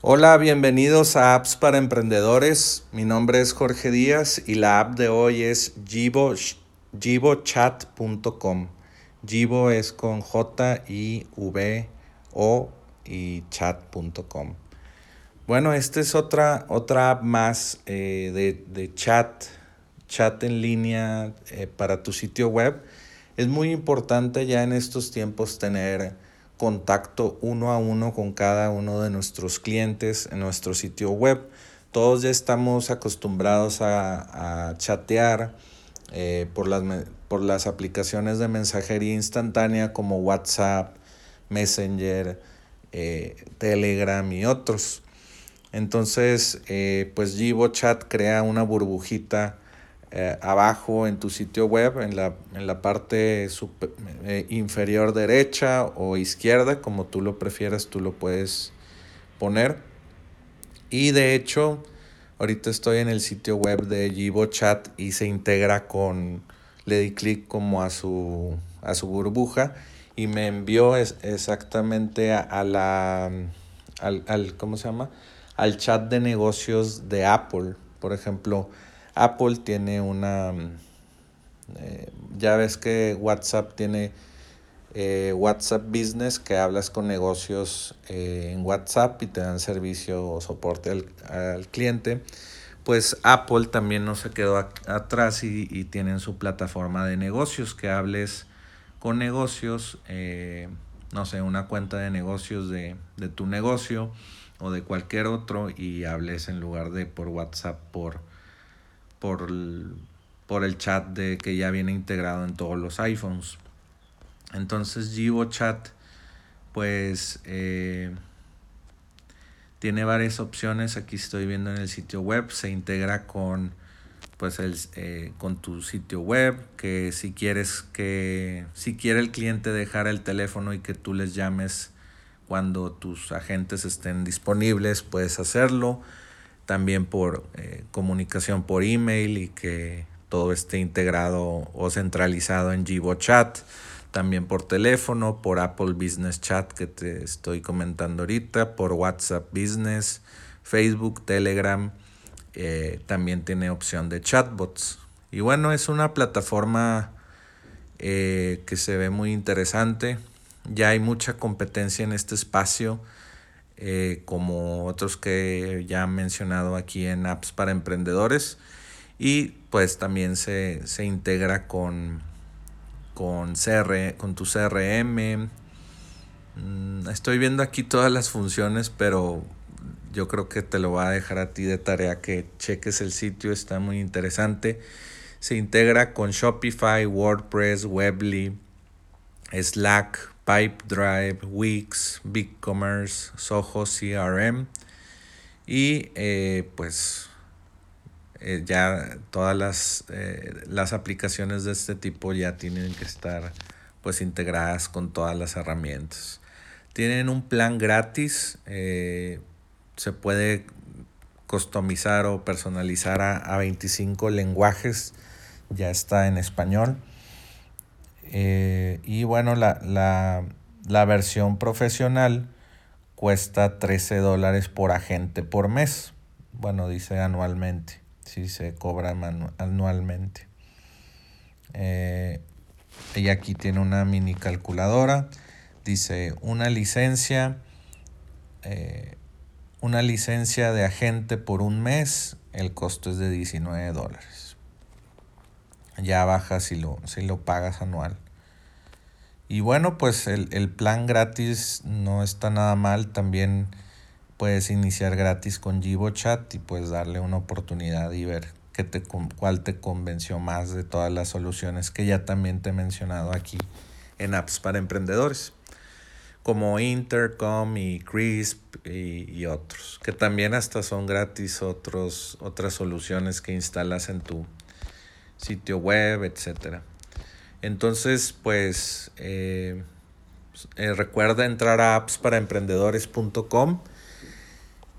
Hola, bienvenidos a Apps para Emprendedores. Mi nombre es Jorge Díaz y la app de hoy es jibochat.com. Jibo es con J I V O y chat.com. Bueno, esta es otra, otra app más eh, de, chat, chat en línea eh, para tu sitio web. Es muy importante ya en estos tiempos tener contacto uno a uno con cada uno de nuestros clientes en nuestro sitio web. Todos ya estamos acostumbrados a, chatear eh, por, las, por las aplicaciones de mensajería instantánea como WhatsApp, Messenger, eh, Telegram y otros. Entonces, eh, pues Jibo Chat crea una burbujita eh, abajo en tu sitio web, en la, en la parte eh, inferior derecha o izquierda, como tú lo prefieras, tú lo puedes poner. Y de hecho, ahorita estoy en el sitio web de Jibo Chat y se integra con, le di clic como a su, a su burbuja y me envió exactamente a, la, al, al, ¿cómo se llama? Al chat de negocios de Apple. Por ejemplo, Apple tiene una... Eh, ya ves que WhatsApp tiene eh, WhatsApp Business que hablas con negocios eh, en WhatsApp y te dan servicio o soporte al, cliente. Pues Apple también no se quedó atrás y, y, tienen su plataforma de negocios que hables con negocios, no sé, una cuenta de negocios de, de tu negocio o de cualquier otro y hables en lugar de por WhatsApp por por el, por el chat de que ya viene integrado en todos los iPhones. Entonces Jibo Chat pues eh, tiene varias opciones. Aquí estoy viendo en el sitio web. Se integra con pues el, eh, con tu sitio web. Que si quieres que si quiere el cliente dejar el teléfono y que tú les llames cuando tus agentes estén disponibles, puedes hacerlo también por eh, comunicación por email y que todo esté integrado o centralizado en Jibo Chat, también por teléfono, por Apple Business Chat que te estoy comentando ahorita, por WhatsApp Business, Facebook, Telegram, eh, también tiene opción de chatbots. Y bueno, es una plataforma eh, que se ve muy interesante. Ya hay mucha competencia en este espacio eh, como otros que ya han mencionado aquí en apps para emprendedores y pues también se, integra con, con, CR, con tu CRM. Mm, estoy viendo aquí todas las funciones, pero yo creo que te lo voy a dejar a ti de tarea que cheques el sitio, está muy interesante. Se integra con Shopify, WordPress, Webly, Slack, Pipedrive, Wix, BigCommerce, Soho CRM y eh, pues eh, ya todas las, eh, las aplicaciones de este tipo ya tienen que estar pues integradas con todas las herramientas. Tienen un plan gratis, se puede customizar o personalizar a, a 25 lenguajes, ya está en español. Eh, y bueno, la, la, la, versión profesional cuesta 13 dólares por agente por mes. Bueno, dice anualmente, si se cobra anualmente. Eh, y aquí tiene una mini calculadora. Dice una licencia, eh, una licencia de agente por un mes, el costo es de 19 dólares ya baja si lo, si lo pagas anual. Y bueno, pues el, plan gratis no está nada mal. También puedes iniciar gratis con Chat y puedes darle una oportunidad y ver qué te, cuál te convenció más de todas las soluciones que ya también te he mencionado aquí en apps para emprendedores. Como Intercom y Crisp y, y otros. Que también hasta son gratis otros, otras soluciones que instalas en tu, sitio web, etcétera. Entonces, pues eh, eh, recuerda entrar a appsparaemprendedores.com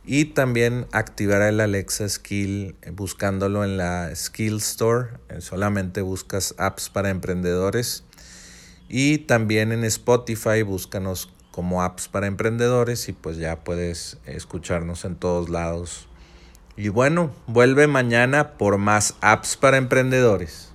y también activar el Alexa Skill eh, buscándolo en la Skill Store. solamente buscas apps para emprendedores. Y también en Spotify búscanos como apps para emprendedores y pues ya puedes escucharnos en todos lados. Y bueno, vuelve mañana por más apps para emprendedores.